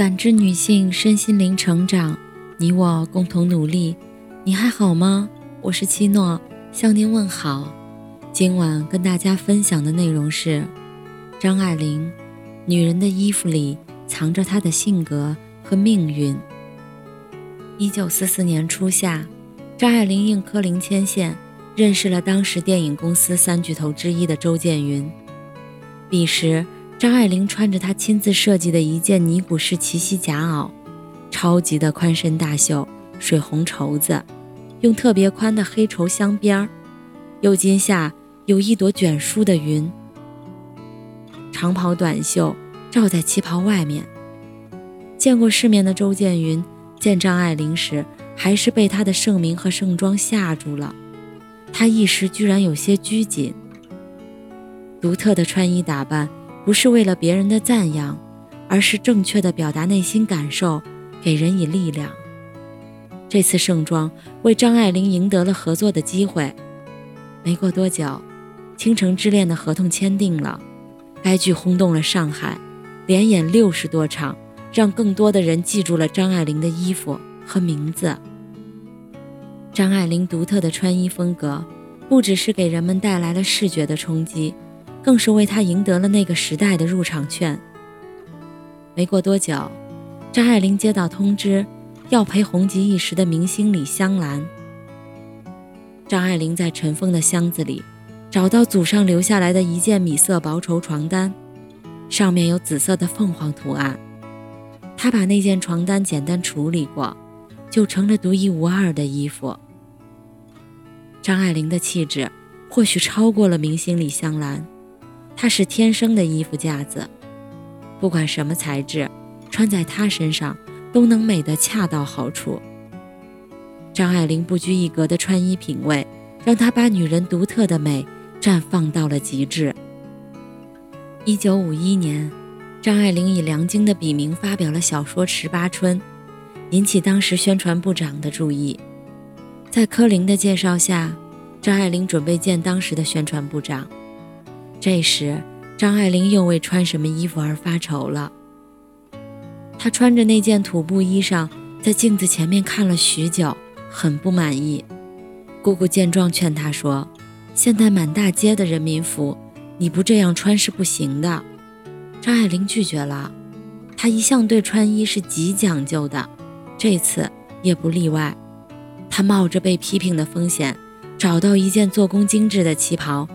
感知女性身心灵成长，你我共同努力。你还好吗？我是七诺，向您问好。今晚跟大家分享的内容是张爱玲：女人的衣服里藏着她的性格和命运。一九四四年初夏，张爱玲应柯林牵线，认识了当时电影公司三巨头之一的周建云。彼时。张爱玲穿着她亲自设计的一件尼古式齐膝夹袄，超级的宽身大袖，水红绸子，用特别宽的黑绸镶边儿，右襟下有一朵卷舒的云。长袍短袖罩在旗袍外面。见过世面的周建云见张爱玲时，还是被她的盛名和盛装吓住了，他一时居然有些拘谨。独特的穿衣打扮。不是为了别人的赞扬，而是正确的表达内心感受，给人以力量。这次盛装为张爱玲赢得了合作的机会。没过多久，《倾城之恋》的合同签订了，该剧轰动了上海，连演六十多场，让更多的人记住了张爱玲的衣服和名字。张爱玲独特的穿衣风格，不只是给人们带来了视觉的冲击。更是为他赢得了那个时代的入场券。没过多久，张爱玲接到通知，要陪红极一时的明星李香兰。张爱玲在尘封的箱子里，找到祖上留下来的一件米色薄绸床单，上面有紫色的凤凰图案。她把那件床单简单处理过，就成了独一无二的衣服。张爱玲的气质，或许超过了明星李香兰。它是天生的衣服架子，不管什么材质，穿在她身上都能美得恰到好处。张爱玲不拘一格的穿衣品味，让她把女人独特的美绽放到了极致。一九五一年，张爱玲以梁京的笔名发表了小说《十八春》，引起当时宣传部长的注意。在柯林的介绍下，张爱玲准备见当时的宣传部长。这时，张爱玲又为穿什么衣服而发愁了。她穿着那件土布衣裳，在镜子前面看了许久，很不满意。姑姑见状劝她说：“现在满大街的人民服，你不这样穿是不行的。”张爱玲拒绝了。她一向对穿衣是极讲究的，这次也不例外。她冒着被批评的风险，找到一件做工精致的旗袍。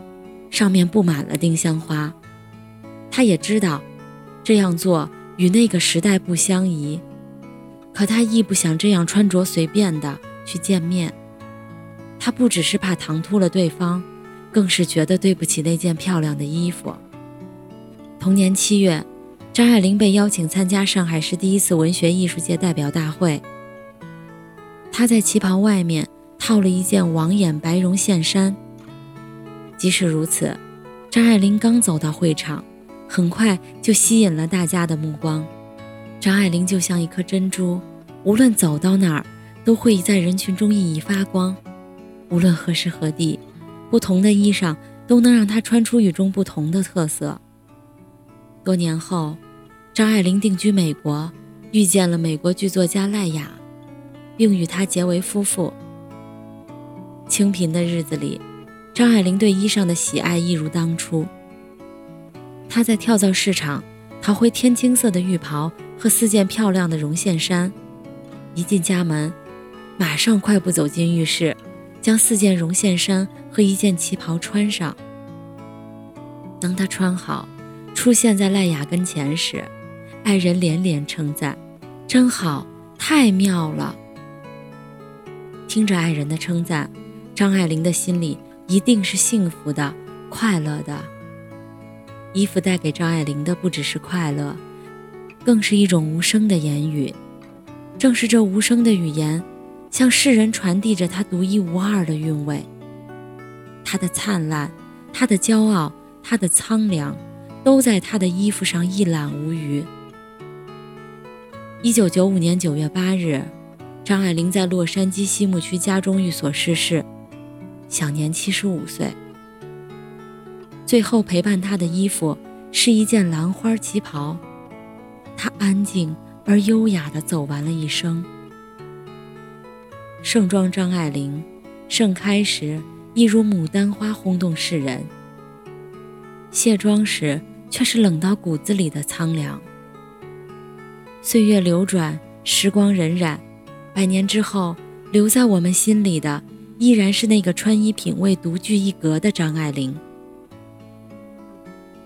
上面布满了丁香花，他也知道这样做与那个时代不相宜，可他亦不想这样穿着随便的去见面。他不只是怕唐突了对方，更是觉得对不起那件漂亮的衣服。同年七月，张爱玲被邀请参加上海市第一次文学艺术界代表大会。她在旗袍外面套了一件网眼白绒线衫。即使如此，张爱玲刚走到会场，很快就吸引了大家的目光。张爱玲就像一颗珍珠，无论走到哪儿，都会在人群中熠熠发光。无论何时何地，不同的衣裳都能让她穿出与众不同的特色。多年后，张爱玲定居美国，遇见了美国剧作家赖雅，并与他结为夫妇。清贫的日子里。张爱玲对衣裳的喜爱一如当初。她在跳蚤市场淘回天青色的浴袍和四件漂亮的绒线衫，一进家门，马上快步走进浴室，将四件绒线衫和一件旗袍穿上。当她穿好，出现在赖雅跟前时，爱人连连称赞：“真好，太妙了。”听着爱人的称赞，张爱玲的心里。一定是幸福的、快乐的。衣服带给张爱玲的不只是快乐，更是一种无声的言语。正是这无声的语言，向世人传递着她独一无二的韵味。她的灿烂，她的骄傲，她的苍凉，都在她的衣服上一览无余。一九九五年九月八日，张爱玲在洛杉矶西木区家中寓所逝世。享年七十五岁。最后陪伴他的衣服是一件兰花旗袍，她安静而优雅地走完了一生。盛装张爱玲，盛开时一如牡丹花轰动世人，卸妆时却是冷到骨子里的苍凉。岁月流转，时光荏苒，百年之后，留在我们心里的依然是那个穿衣品味独具一格的张爱玲。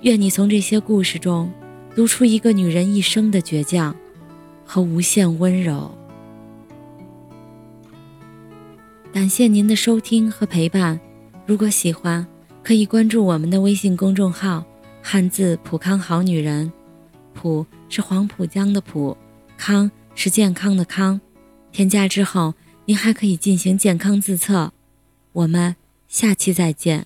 愿你从这些故事中读出一个女人一生的倔强和无限温柔。感谢您的收听和陪伴，如果喜欢，可以关注我们的微信公众号“汉字浦康好女人”，浦是黄浦江的浦，康是健康的康。添加之后，您还可以进行健康自测。我们下期再见。